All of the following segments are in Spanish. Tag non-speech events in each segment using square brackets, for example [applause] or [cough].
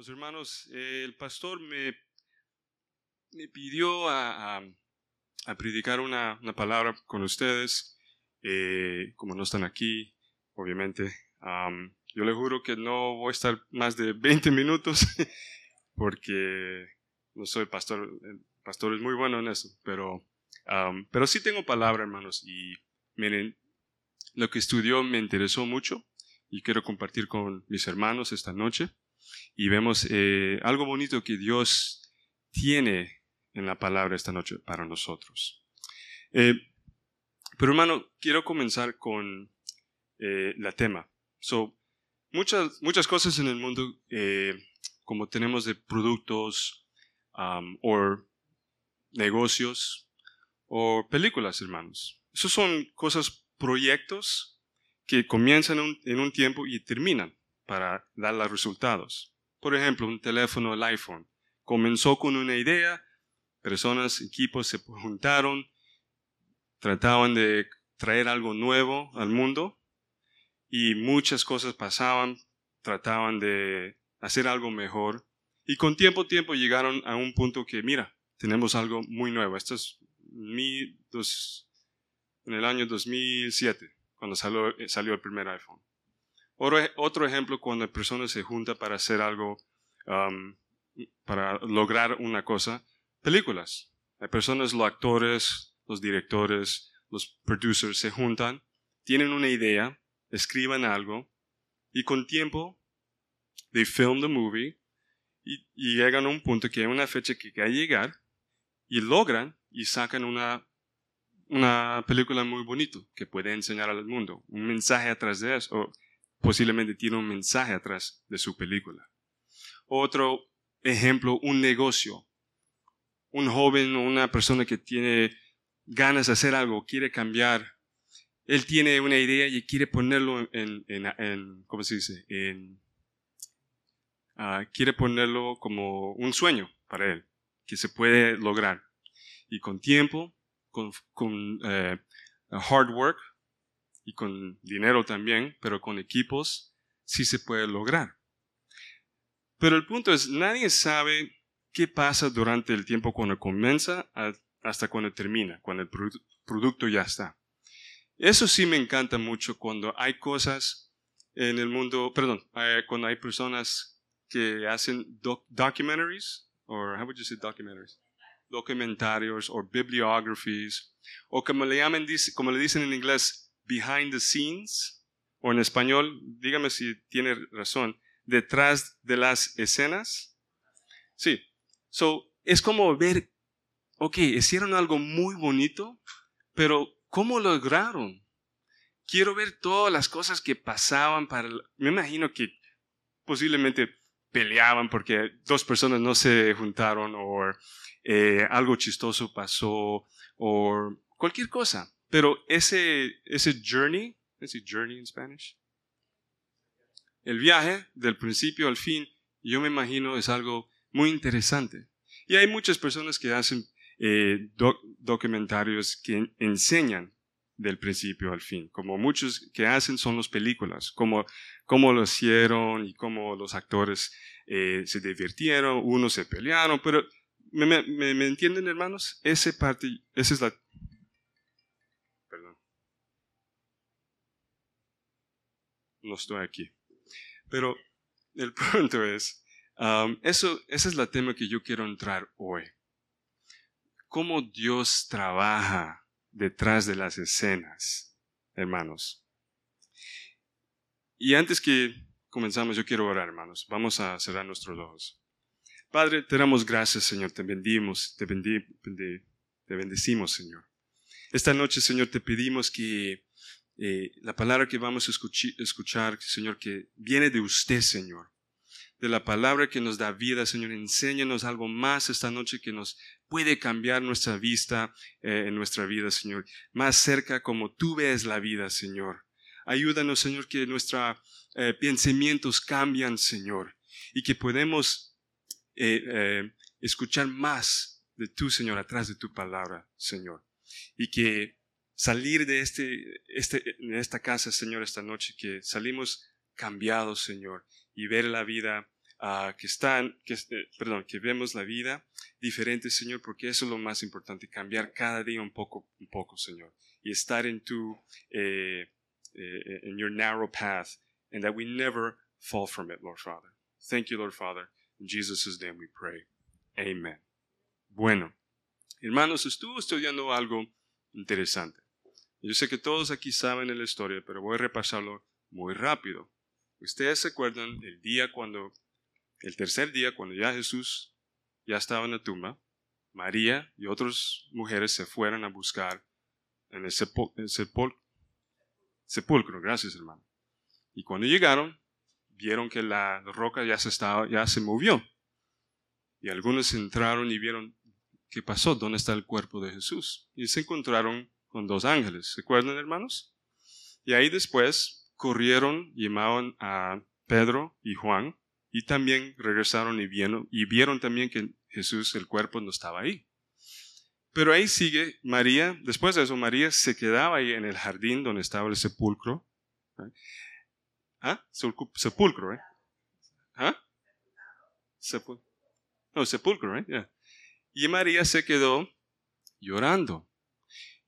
Los hermanos, eh, el pastor me, me pidió a, predicar una, palabra con ustedes, eh, como no están aquí, obviamente. yo le juro que no voy a estar más de 20 minutos, [laughs] porque no soy pastor, el pastor es muy bueno en eso, pero, pero sí tengo palabra, hermanos, y miren, lo que estudió me interesó mucho y quiero compartir con mis hermanos esta noche y vemos eh, algo bonito que Dios tiene en la palabra esta noche para nosotros. Eh, pero hermano, quiero comenzar con eh, la tema. So, muchas, muchas cosas en el mundo, como tenemos de productos o negocios o películas, hermanos. Esos son cosas, proyectos que comienzan en un tiempo y terminan para dar los resultados. Por ejemplo, un teléfono, el iPhone. Comenzó con una idea, personas, equipos se juntaron, trataban de traer algo nuevo al mundo y muchas cosas pasaban, trataban de hacer algo mejor y con tiempo tiempo llegaron a un punto que, mira, tenemos algo muy nuevo. Esto es mi, dos, en el año 2007, cuando salió, salió el primer iPhone. Otro, ejemplo, cuando personas se juntan para hacer algo, um, para lograr una cosa, películas. Hay personas, los actores, los directores, los producers se juntan, tienen una idea, escriban algo, y con tiempo, they film the movie, y, llegan a un punto que hay una fecha que hay que llegar, y logran y sacan una, una película muy bonita que puede enseñar al mundo, un mensaje atrás de eso posiblemente tiene un mensaje atrás de su película. Otro ejemplo, un negocio. Un joven o una persona que tiene ganas de hacer algo, quiere cambiar. Él tiene una idea y quiere ponerlo en, en, ¿cómo se dice? En, ah, quiere ponerlo como un sueño para él, que se puede lograr. Y con tiempo, con, con eh, hard work, y con dinero también, pero con equipos sí se puede lograr. Pero el punto es, nadie sabe qué pasa durante el tiempo cuando comienza hasta cuando termina, cuando el producto ya está. Eso sí me encanta mucho cuando hay cosas en el mundo, perdón, cuando hay personas que hacen documentaries, or how would you say documentaries? Documentarios o bibliographies, o como le llaman, como le dicen en inglés, behind the scenes, o en español, dígame si tiene razón, detrás de las escenas. Sí, so, es como ver, ok, hicieron algo muy bonito, pero ¿cómo lograron? Quiero ver todas las cosas que pasaban para... Me imagino que posiblemente peleaban porque dos personas no se juntaron o eh, algo chistoso pasó o cualquier cosa. Pero ese, ese journey, ese journey en Spanish, el viaje del principio al fin, yo me imagino es algo muy interesante. Y hay muchas personas que hacen eh, documentarios que enseñan del principio al fin, como muchos que hacen son las películas, como cómo lo hicieron y cómo los actores eh, se divirtieron, unos se pelearon, pero ¿me, me, me entienden hermanos? Esa parte, esa es la no estoy aquí. Pero el [laughs] punto es, um, eso, ese es la tema que yo quiero entrar hoy. Cómo Dios trabaja detrás de las escenas, hermanos. Y antes que comenzamos, yo quiero orar, hermanos. Vamos a cerrar nuestros ojos. Padre, te damos gracias, Señor. Te bendimos, te, te bendecimos, Señor. Esta noche, Señor, te pedimos que eh, la palabra que vamos a escuchar, Señor, que viene de usted, Señor. De la palabra que nos da vida, Señor, enséñanos algo más esta noche que nos puede cambiar nuestra vista eh, en nuestra vida, Señor. Más cerca como tú ves la vida, Señor. Ayúdanos, Señor, que nuestros eh, pensamientos cambian, Señor, y que podemos escuchar más de tú, Señor, atrás de tu palabra, Señor. Y que salir de este, este, esta casa, Señor, esta noche, que salimos cambiados, Señor, y ver la vida ah, que están, que, eh, perdón, que vemos la vida diferente, Señor, porque eso es lo más importante, cambiar cada día un poco, un poco, Señor, y estar en tu, eh, eh, en your narrow path, and that we never fall from it, Lord Father. Thank you, Lord Father. In Jesus' name we pray. Amen. Bueno, hermanos, estuvo estudiando algo interesante. Yo sé que todos aquí saben la historia, pero voy a repasarlo muy rápido. Ustedes se acuerdan el día cuando, el tercer día, cuando ya Jesús ya estaba en la tumba, María y otras mujeres se fueron a buscar en el, sepulcro. Gracias, hermano. Y cuando llegaron, vieron que la roca ya se, estaba, ya se movió. Y algunos entraron y vieron qué pasó, dónde está el cuerpo de Jesús. Y se encontraron con dos ángeles. ¿Se acuerdan, hermanos? Y ahí después corrieron, llamaron a Pedro y Juan y también regresaron y vieron, también que Jesús, el cuerpo, no estaba ahí. Pero ahí sigue María, después de eso María se quedaba ahí en el jardín donde estaba el sepulcro. ¿Ah? Sepulcro, ¿eh? ¿Ah? Sepulcro. No, sepulcro, ¿eh? Y María se quedó llorando.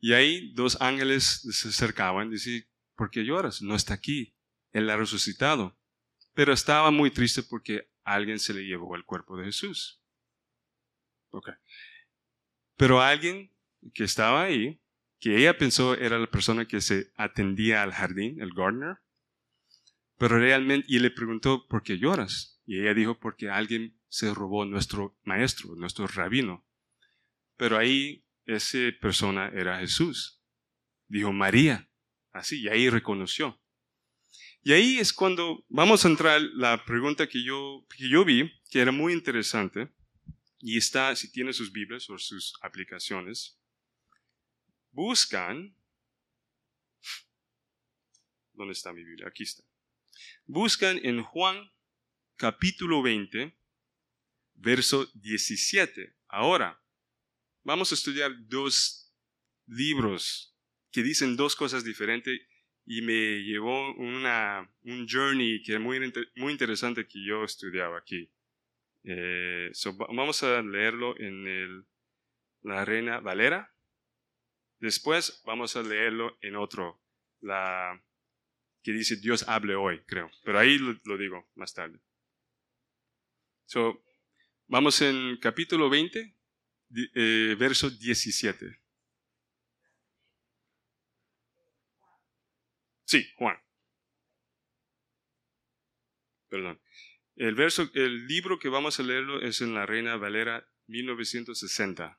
Y ahí dos ángeles se acercaban decían, ¿por qué lloras? No está aquí, Él ha resucitado. Pero estaba muy triste porque alguien se le llevó el cuerpo de Jesús. Okay. Pero alguien que estaba ahí, que ella pensó era la persona que se atendía al jardín, el gardener, pero realmente, y le preguntó, ¿por qué lloras? Y ella dijo, porque alguien se robó nuestro maestro, nuestro rabino. Pero ahí esa persona era Jesús. Dijo María, así, y ahí reconoció. Y ahí es cuando vamos a entrar la pregunta que yo, que yo vi, que era muy interesante, y está, si tiene sus Biblias o sus aplicaciones, buscan, ¿dónde está mi Biblia? Aquí está. Buscan en Juan capítulo 20, verso 17. Ahora, vamos a estudiar dos libros que dicen dos cosas diferentes y me llevó una, un journey que es muy, muy interesante que yo estudiaba aquí. Eh, vamos a leerlo en el, la Reina Valera. Después vamos a leerlo en otro, la que dice Dios hable hoy, creo. Pero ahí lo, digo más tarde. So, vamos en capítulo 20, eh, verso 17. Sí, Juan. Perdón. El, verso, el libro que vamos a leerlo es en la Reina Valera 1960.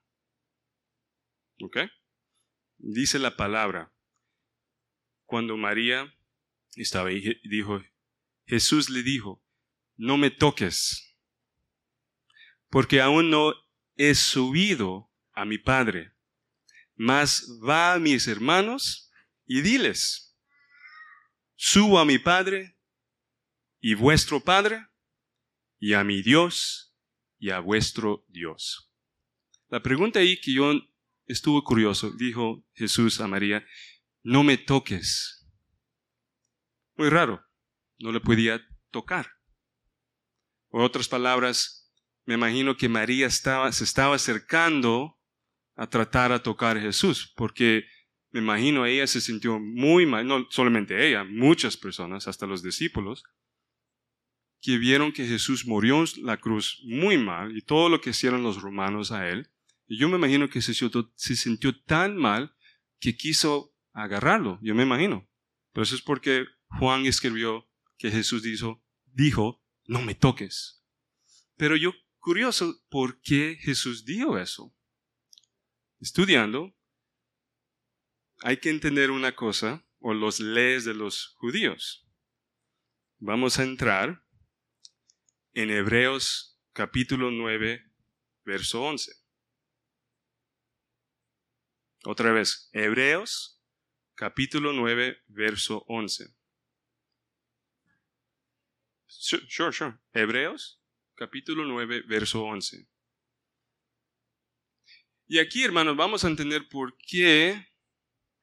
¿Ok? Dice la palabra. Cuando María estaba ahí, dijo, Jesús le dijo, no me toques, porque aún no he subido a mi Padre, mas va a mis hermanos y diles, subo a mi Padre y vuestro Padre, y a mi Dios y a vuestro Dios. La pregunta ahí que yo estuve curioso, dijo Jesús a María, no me toques. Muy raro, no le podía tocar. En otras palabras, me imagino que María estaba, se estaba acercando a tratar a tocar a Jesús, porque me imagino ella se sintió muy mal, no solamente ella, muchas personas, hasta los discípulos, que vieron que Jesús murió en la cruz muy mal y todo lo que hicieron los romanos a él. Y yo me imagino que se sintió, se sintió tan mal que quiso agarrarlo, yo me imagino. Pero eso es porque Juan escribió que Jesús dijo, dijo, no me toques. Pero yo Curioso, ¿por qué Jesús dijo eso? Estudiando, hay que entender una cosa, o los leyes de los judíos. Vamos a entrar en Hebreos capítulo 9, verso 11. Otra vez, Hebreos capítulo 9, verso 11. Sure, sure. Hebreos capítulo 9, verso 11. Y aquí, hermanos, vamos a entender por qué,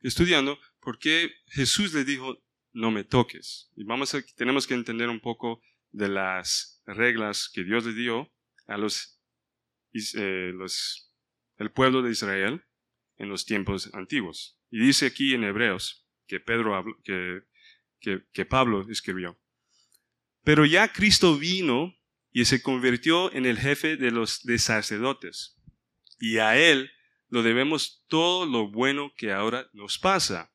estudiando, por qué Jesús le dijo, no me toques. Y vamos a, tenemos que entender un poco de las reglas que Dios le dio a los, eh, el pueblo de Israel en los tiempos antiguos. Y dice aquí en Hebreos que, Pedro que, que Pablo escribió. Pero ya Cristo vino y se convirtió en el jefe de los sacerdotes. Y a él lo debemos todo lo bueno que ahora nos pasa.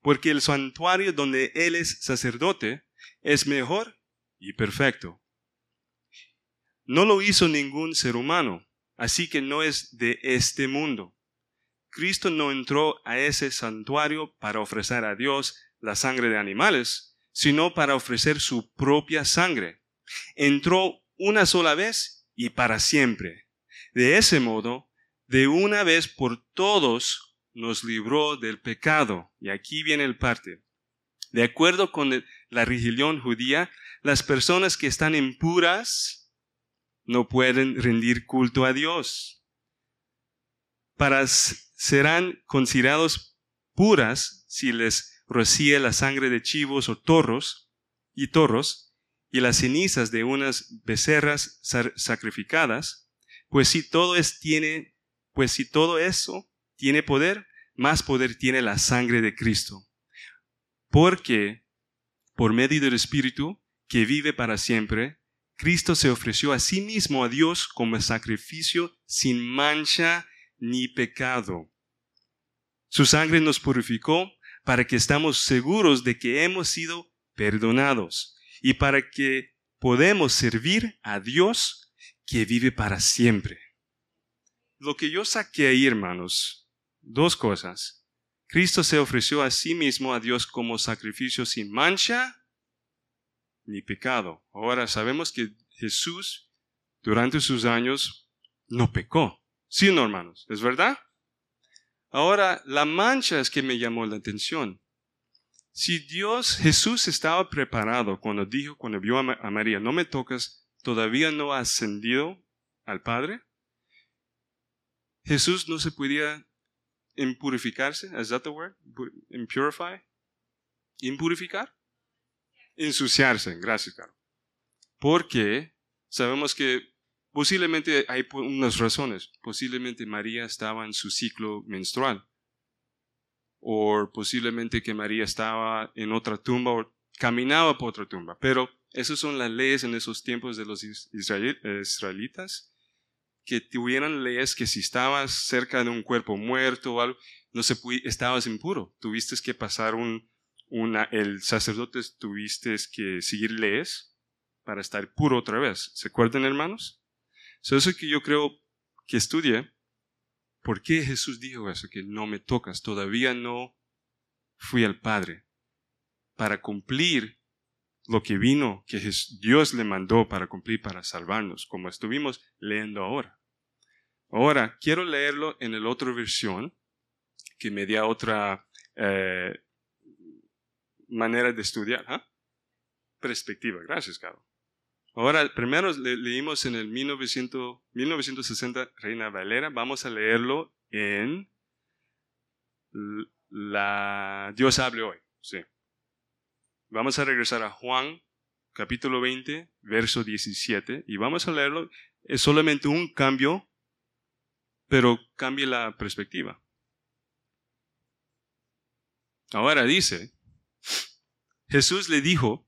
Porque el santuario donde él es sacerdote es mejor y perfecto. No lo hizo ningún ser humano, así que no es de este mundo. Cristo no entró a ese santuario para ofrecer a Dios la sangre de animales, sino para ofrecer su propia sangre. Entró una sola vez y para siempre. De ese modo, de una vez por todos nos libró del pecado. Y aquí viene el parte. De acuerdo con la religión judía, las personas que están impuras no pueden rendir culto a Dios. Para serán considerados puras si les rocía la sangre de chivos o torros y torros y las cenizas de unas becerras sacrificadas, pues si todo es tiene, pues si todo eso tiene poder, más poder tiene la sangre de Cristo. Porque por medio del Espíritu que vive para siempre, Cristo se ofreció a sí mismo a Dios como sacrificio sin mancha ni pecado. Su sangre nos purificó para que estamos seguros de que hemos sido perdonados y para que podamos servir a Dios que vive para siempre. Lo que yo saqué ahí, hermanos, dos cosas. Cristo se ofreció a sí mismo a Dios como sacrificio sin mancha ni pecado. Ahora sabemos que Jesús durante sus años no pecó. Sí, no, hermanos, ¿es verdad? Ahora, la mancha es que me llamó la atención. Si Dios, Jesús estaba preparado cuando dijo, cuando vio a, María, no me tocas, todavía no ha ascendido al Padre, Jesús no se podía impurificarse, ¿is that the word? Impurify? ¿Impurificar? Ensuciarse, gracias, Carlos. Porque sabemos que posiblemente hay unas razones. Posiblemente María estaba en su ciclo menstrual o posiblemente que María estaba en otra tumba o caminaba por otra tumba. Pero esas son las leyes en esos tiempos de los israelitas, que tuvieran leyes que si estabas cerca de un cuerpo muerto o algo, no se estabas impuro. Tuviste que pasar un, el sacerdote tuviste que seguir leyes para estar puro otra vez. ¿Se acuerdan, hermanos? eso es que yo creo que estudie ¿Por qué Jesús dijo eso? Que no me tocas, todavía no fui al Padre. Para cumplir lo que vino, que Dios le mandó para cumplir, para salvarnos, como estuvimos leyendo ahora. Ahora, quiero leerlo en la otra versión, que me da otra eh, manera de estudiar. ¿ah? Perspectiva. Gracias, Carlos. Ahora, primero leímos en el 1960 Reina Valera. Vamos a leerlo en la Dios hable hoy. Sí. Vamos a regresar a Juan capítulo 20, verso 17, y vamos a leerlo. Es solamente un cambio, pero cambia la perspectiva. Ahora dice, Jesús le dijo,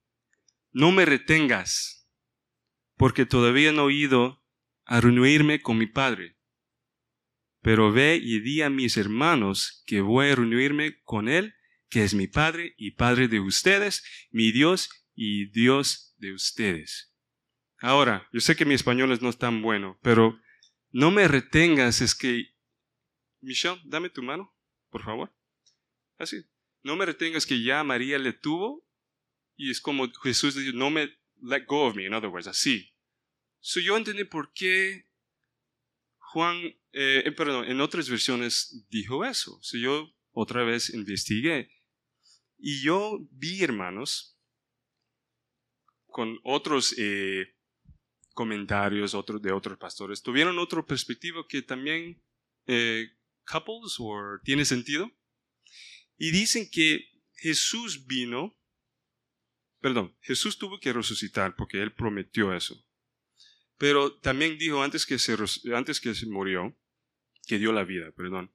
no me retengas porque todavía no he ido a reunirme con mi Padre. Pero ve y di a mis hermanos que voy a reunirme con Él, que es mi Padre y Padre de ustedes, mi Dios y Dios de ustedes. Ahora, yo sé que mi español no es tan bueno, pero no me retengas, es que... Michelle, dame tu mano, por favor. Así. No me retengas que ya María le tuvo y es como Jesús dice, no me let go of me, in other words, así. So yo entendí por qué Juan, eh, eh, perdón, en otras versiones dijo eso. So yo otra vez investigué. Y yo vi, hermanos, con otros eh, comentarios otros de otros pastores, tuvieron otro perspectiva que también couples o tiene sentido. Y dicen que Jesús vino perdón, Jesús tuvo que resucitar porque Él prometió eso. Pero también dijo antes que se, antes que se murió, que dio la vida, perdón,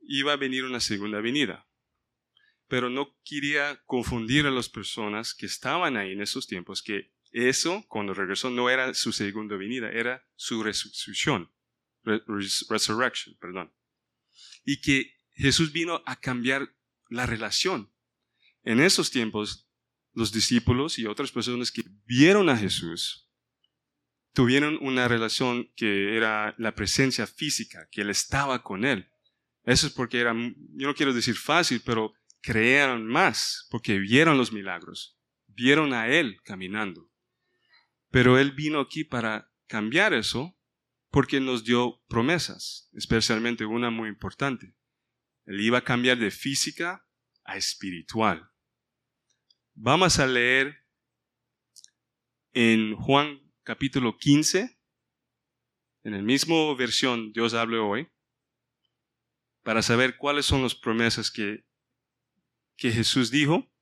iba a venir una segunda venida. Pero no quería confundir a las personas que estaban ahí en esos tiempos, que eso, cuando regresó, no era su segunda venida, era su resurrección, resurrection, perdón. Y que Jesús vino a cambiar la relación. En esos tiempos, los discípulos y otras personas que vieron a Jesús tuvieron una relación que era la presencia física, que Él estaba con Él. Eso es porque era, yo no quiero decir fácil, pero creyeron más porque vieron los milagros, vieron a Él caminando. Pero Él vino aquí para cambiar eso porque nos dio promesas, especialmente una muy importante. Él iba a cambiar de física a espiritual. Vamos a leer en Juan capítulo 15, en el mismo versión Dios hable hoy, para saber cuáles son las promesas que, que Jesús dijo,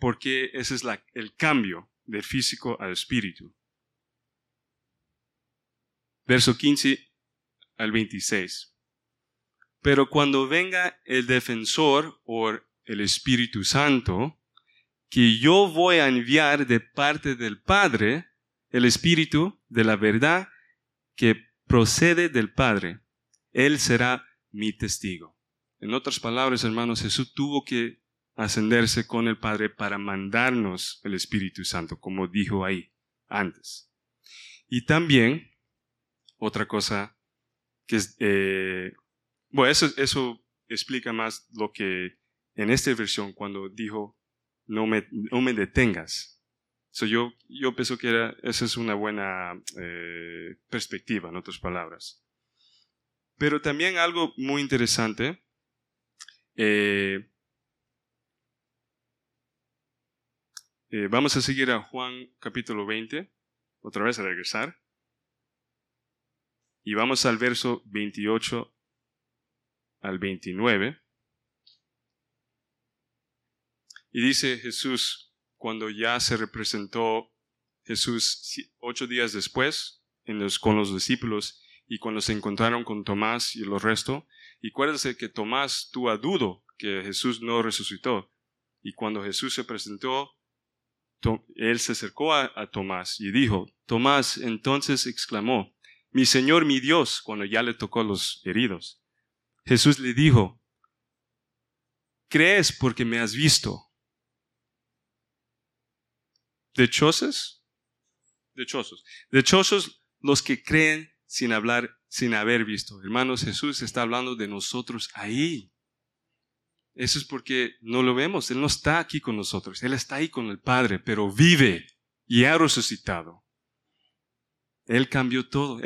porque ese es el cambio del físico al espíritu. Verso 15 al 26. Pero cuando venga el defensor o el Espíritu Santo, que yo voy a enviar de parte del Padre, el Espíritu de la verdad que procede del Padre. Él será mi testigo. En otras palabras, hermanos, Jesús tuvo que ascenderse con el Padre para mandarnos el Espíritu Santo, como dijo ahí antes. Y también, otra cosa que es, eh, bueno, eso, eso explica más lo que en esta versión, cuando dijo, no me, no me detengas, yo, yo pienso que era, esa es una buena eh, perspectiva, en otras palabras. Pero también algo muy interesante, eh, eh, vamos a seguir a Juan capítulo 20, otra vez a regresar, y vamos al verso 28 al 29. Y dice Jesús, cuando ya se representó Jesús ocho días después con los discípulos y cuando se encontraron con Tomás y los resto. Y acuérdense que Tomás tuvo dudo que Jesús no resucitó. Y cuando Jesús se presentó, él se acercó a, a Tomás y dijo, Tomás entonces exclamó, mi Señor, mi Dios, cuando ya le tocó los heridos. Jesús le dijo, ¿crees porque me has visto? Dichosos, dichosos, dichosos los que creen sin hablar, sin haber visto. Hermanos, Jesús está hablando de nosotros ahí. Eso es porque no lo vemos. Él no está aquí con nosotros. Él está ahí con el Padre, pero vive y ha resucitado. Él cambió todo.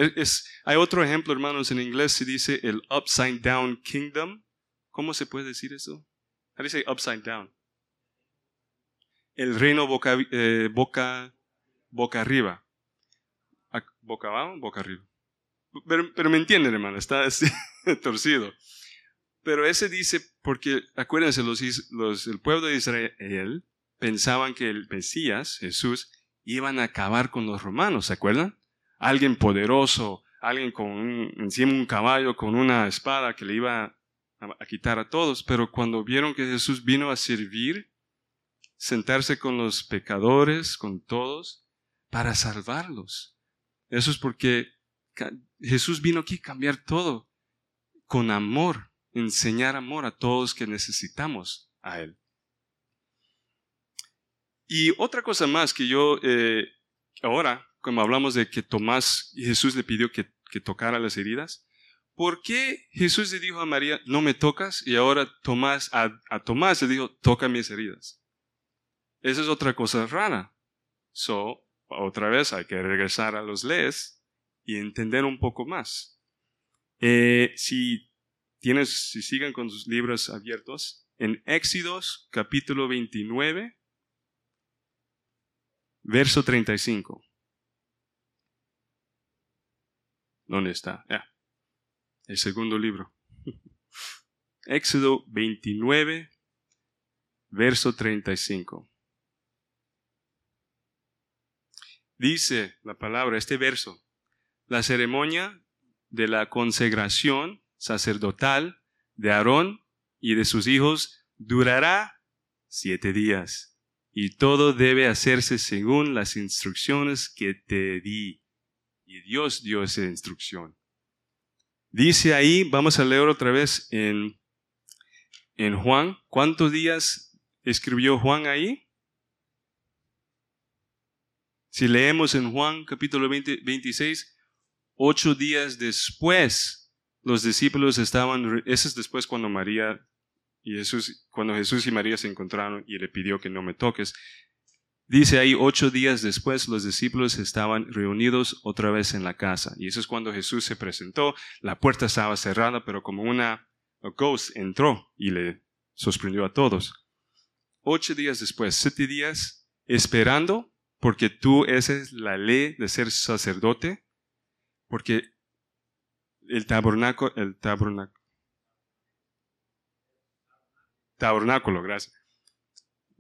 hay otro ejemplo, hermanos, en inglés se dice el upside down kingdom. ¿Cómo se puede decir eso? How do upside down? El reino boca, eh, boca, boca arriba. ¿Boca abajo? Boca arriba. Pero, me entienden, hermano, [laughs] está torcido. Pero ese dice, porque acuérdense, el pueblo de Israel pensaban que el Mesías, Jesús, iban a acabar con los romanos, ¿se acuerdan? Alguien poderoso, alguien con un, encima un caballo, con una espada que le iba a quitar a todos. Pero cuando vieron que Jesús vino a servir sentarse con los pecadores, con todos, para salvarlos. Eso es porque Jesús vino aquí a cambiar todo con amor, enseñar amor a todos que necesitamos a Él. Y otra cosa más que yo, eh, ahora, como hablamos de que Tomás, Jesús le pidió que, tocara las heridas, ¿por qué Jesús le dijo a María, no me tocas? Y ahora Tomás, a, a Tomás le dijo, toca mis heridas. Esa es otra cosa rara. So, otra vez hay que regresar a los leyes y entender un poco más. Eh, si tienes, si siguen con sus libros abiertos, en Éxodos capítulo 29, verso 35. ¿Dónde está? Ya. El segundo libro. [laughs] Éxodo 29, verso 35. Dice la palabra, este verso, la ceremonia de la consagración sacerdotal de Aarón y de sus hijos durará siete días, y todo debe hacerse según las instrucciones que te di. Y Dios dio esa instrucción. Dice ahí, vamos a leer otra vez en, en Juan, ¿cuántos días escribió Juan ahí? Si leemos en Juan capítulo 26, ocho días después, los discípulos estaban, ese es después cuando María y Jesús, cuando Jesús y María se encontraron y le pidió que no me toques. Dice ahí, ocho días después los discípulos estaban reunidos otra vez en la casa. Y eso es cuando Jesús se presentó. La puerta estaba cerrada, pero como una ghost entró y le sorprendió a todos. Ocho días después, siete días esperando, porque tú, esa es la ley de ser sacerdote, porque el tabernáculo, el tabernáculo, tabernáculo, gracias,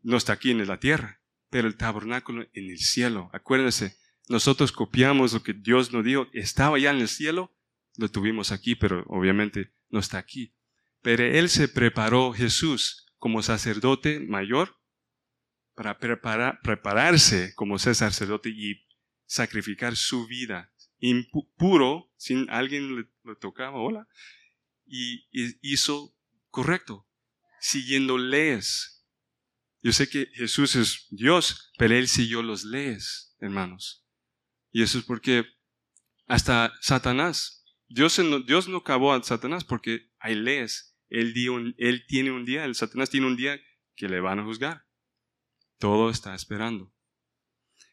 no está aquí en la tierra pero el tabernáculo en el cielo. Acuérdense, nosotros copiamos lo que Dios nos dijo, estaba ya en el cielo, lo tuvimos aquí, pero obviamente no está aquí. Pero Él se preparó, Jesús, como sacerdote mayor, para prepararse como ser sacerdote y sacrificar su vida impuro, sin alguien le, tocaba, hola, y hizo correcto, siguiendo leyes yo sé que Jesús es Dios, pero Él siguió los leyes, hermanos. Y eso es porque hasta Satanás, Dios no, Dios no acabó a Satanás porque hay leyes. Él, él tiene un día, el Satanás tiene un día que le van a juzgar. Todo está esperando.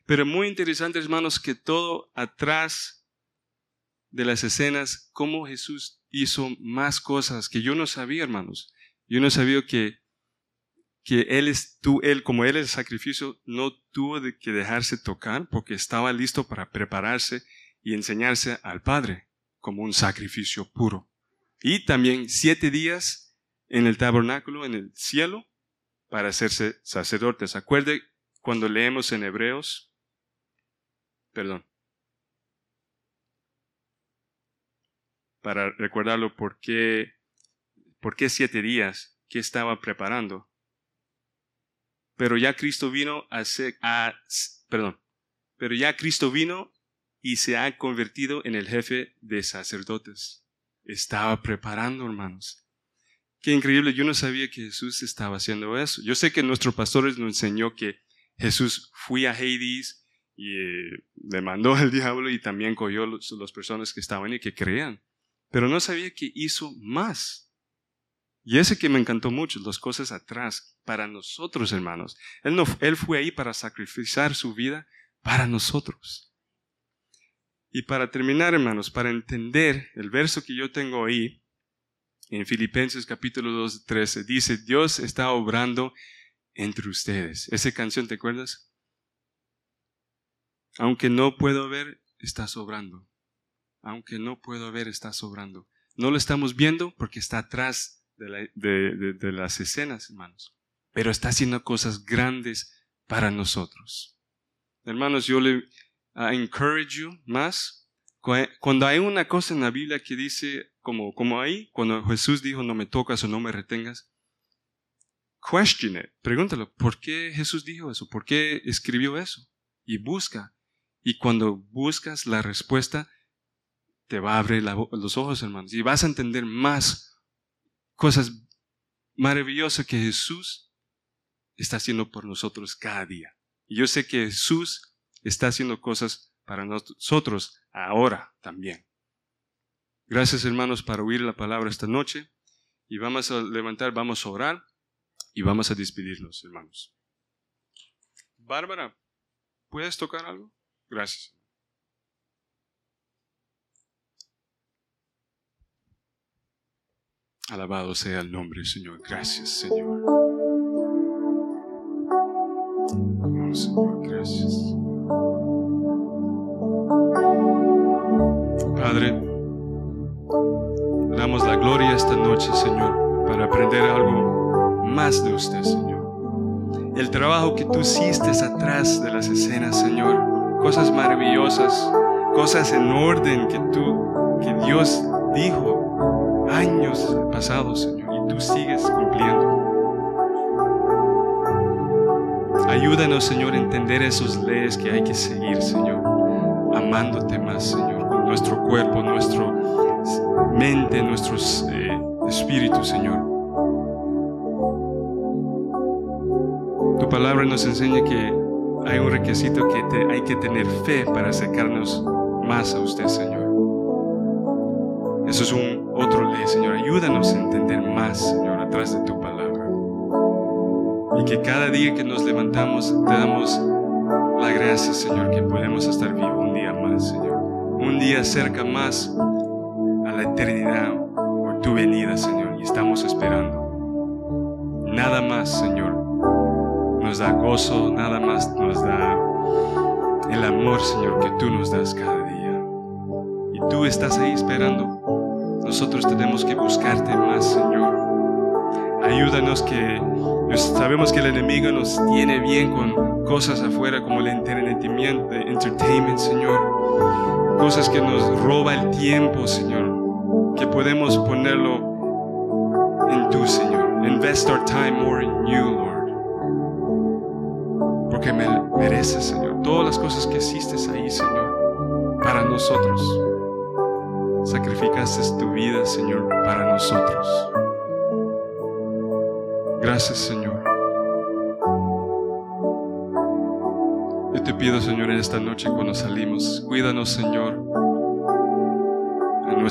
Pero muy interesante, hermanos, que todo atrás de las escenas, cómo Jesús hizo más cosas que yo no sabía, hermanos. Yo no sabía que que él, es, tú, él, como él el sacrificio, no tuvo que dejarse tocar porque estaba listo para prepararse y enseñarse al Padre como un sacrificio puro. Y también siete días en el tabernáculo, en el cielo, para hacerse sacerdotes. Acuerde cuando leemos en Hebreos, perdón, para recordarlo por qué, por qué siete días, qué estaba preparando pero ya Cristo vino a ser, a, perdón, pero ya Cristo vino y se ha convertido en el jefe de sacerdotes. Estaba preparando, hermanos. Qué increíble, yo no sabía que Jesús estaba haciendo eso. Yo sé que nuestro pastor nos enseñó que Jesús fue a Hades y eh, le mandó al [laughs] diablo y también cogió las personas que estaban y que creían. Pero no sabía que hizo más. Y ese que me encantó mucho, las cosas atrás, para nosotros, hermanos. Él, no, él fue ahí para sacrificar su vida para nosotros. Y para terminar, hermanos, para entender el verso que yo tengo ahí, en Filipenses capítulo 2, 13, dice, Dios está obrando entre ustedes. Esa canción, ¿te acuerdas? Aunque no puedo ver, está sobrando. Aunque no puedo ver, está sobrando. No lo estamos viendo porque está atrás de, las escenas, hermanos, pero está haciendo cosas grandes para nosotros. Hermanos, yo le encourage you más. Cuando hay una cosa en la Biblia que dice, como, como ahí, cuando Jesús dijo, no me tocas o no me retengas, question it, pregúntalo, ¿por qué Jesús dijo eso? ¿Por qué escribió eso? Y busca. Y cuando buscas la respuesta, te va a abrir los ojos, hermanos, y vas a entender más cosas maravillosas que Jesús está haciendo por nosotros cada día. Y yo sé que Jesús está haciendo cosas para nosotros ahora también. Gracias hermanos para oír la palabra esta noche y vamos a levantar, vamos a orar y vamos a despedirnos hermanos. Bárbara, ¿puedes tocar algo? Gracias. Alabado sea el nombre, Señor. Gracias, Señor. Oh, Señor, gracias. Padre, damos la gloria esta noche, Señor, para aprender algo más de usted, Señor. El trabajo que tú hiciste atrás de las escenas, Señor, cosas maravillosas, cosas en orden que tú, que Dios dijo años pasados, Señor, y tú sigues cumpliendo. Ayúdanos, Señor, a entender esas leyes que hay que seguir, Señor, amándote más, Señor, con nuestro cuerpo, nuestra mente, nuestros eh, Señor. Tu palabra nos enseña que hay un requisito que hay que tener fe para acercarnos más a usted, Señor. Eso es un otro ley, Señor. Ayúdanos a entender más, Señor, atrás de tu palabra. Y que cada día que nos levantamos te damos la gracia, Señor, que podemos estar vivos un día más, Señor. Un día cerca más la eternidad por tu venida, Señor. Y estamos esperando. Nada más, Señor, nos da gozo, nada más nos da el amor, Señor, que tú nos das cada día. Y tú estás ahí esperando. Nosotros tenemos que buscarte más, Señor. Ayúdanos que sabemos que el enemigo nos tiene bien con cosas afuera como el entretenimiento, entertainment, Señor. Cosas que nos roba el tiempo, Señor. Que podemos ponerlo en tú, Señor. Invest our time more in you, Lord porque me mereces, Señor. Todas las cosas que hiciste ahí, Señor, para nosotros. Sacrificaste tu vida, Señor, para nosotros. Gracias, Señor. Yo te pido, Señor, en esta noche cuando salimos, cuídanos, Señor,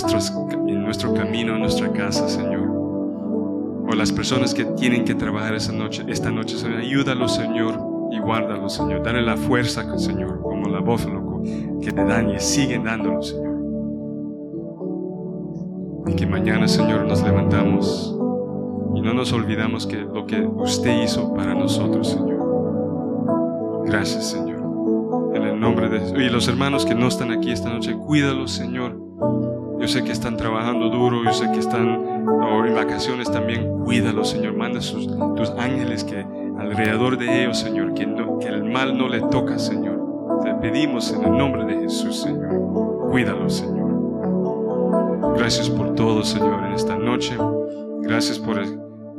nuestros, en nuestro camino, en nuestra casa, Señor. O las personas que tienen que trabajar esta noche, esta noche, Señor, ayúdalos, Señor y guárdalo, Señor. Dale la fuerza, Señor, como la voz que te dan y siguen dándolo, Señor. Y que mañana, Señor, nos levantamos y no nos olvidamos que lo que usted hizo para nosotros, Señor. Gracias, Señor. En el nombre de Y los hermanos que no están aquí esta noche, cuídalos, Señor. Yo sé que están trabajando duro, yo sé que están en vacaciones también. Cuídalos, Señor. Manda tus ángeles que alrededor de ellos, Señor, que, el mal no le toca, Señor. Te pedimos en el nombre de Jesús, Señor. Cuídalo, Señor. Gracias por todo, Señor, en esta noche. Gracias por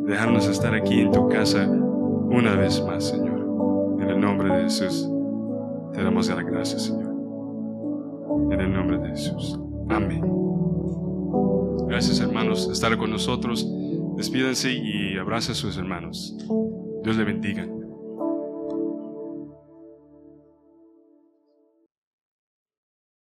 dejarnos estar aquí en tu casa una vez más, Señor. En el nombre de Jesús, te damos las gracias, Señor. En el nombre de Jesús. Amén. Gracias, hermanos, estar con nosotros. Despídense y abracen a sus hermanos. Dios le bendiga.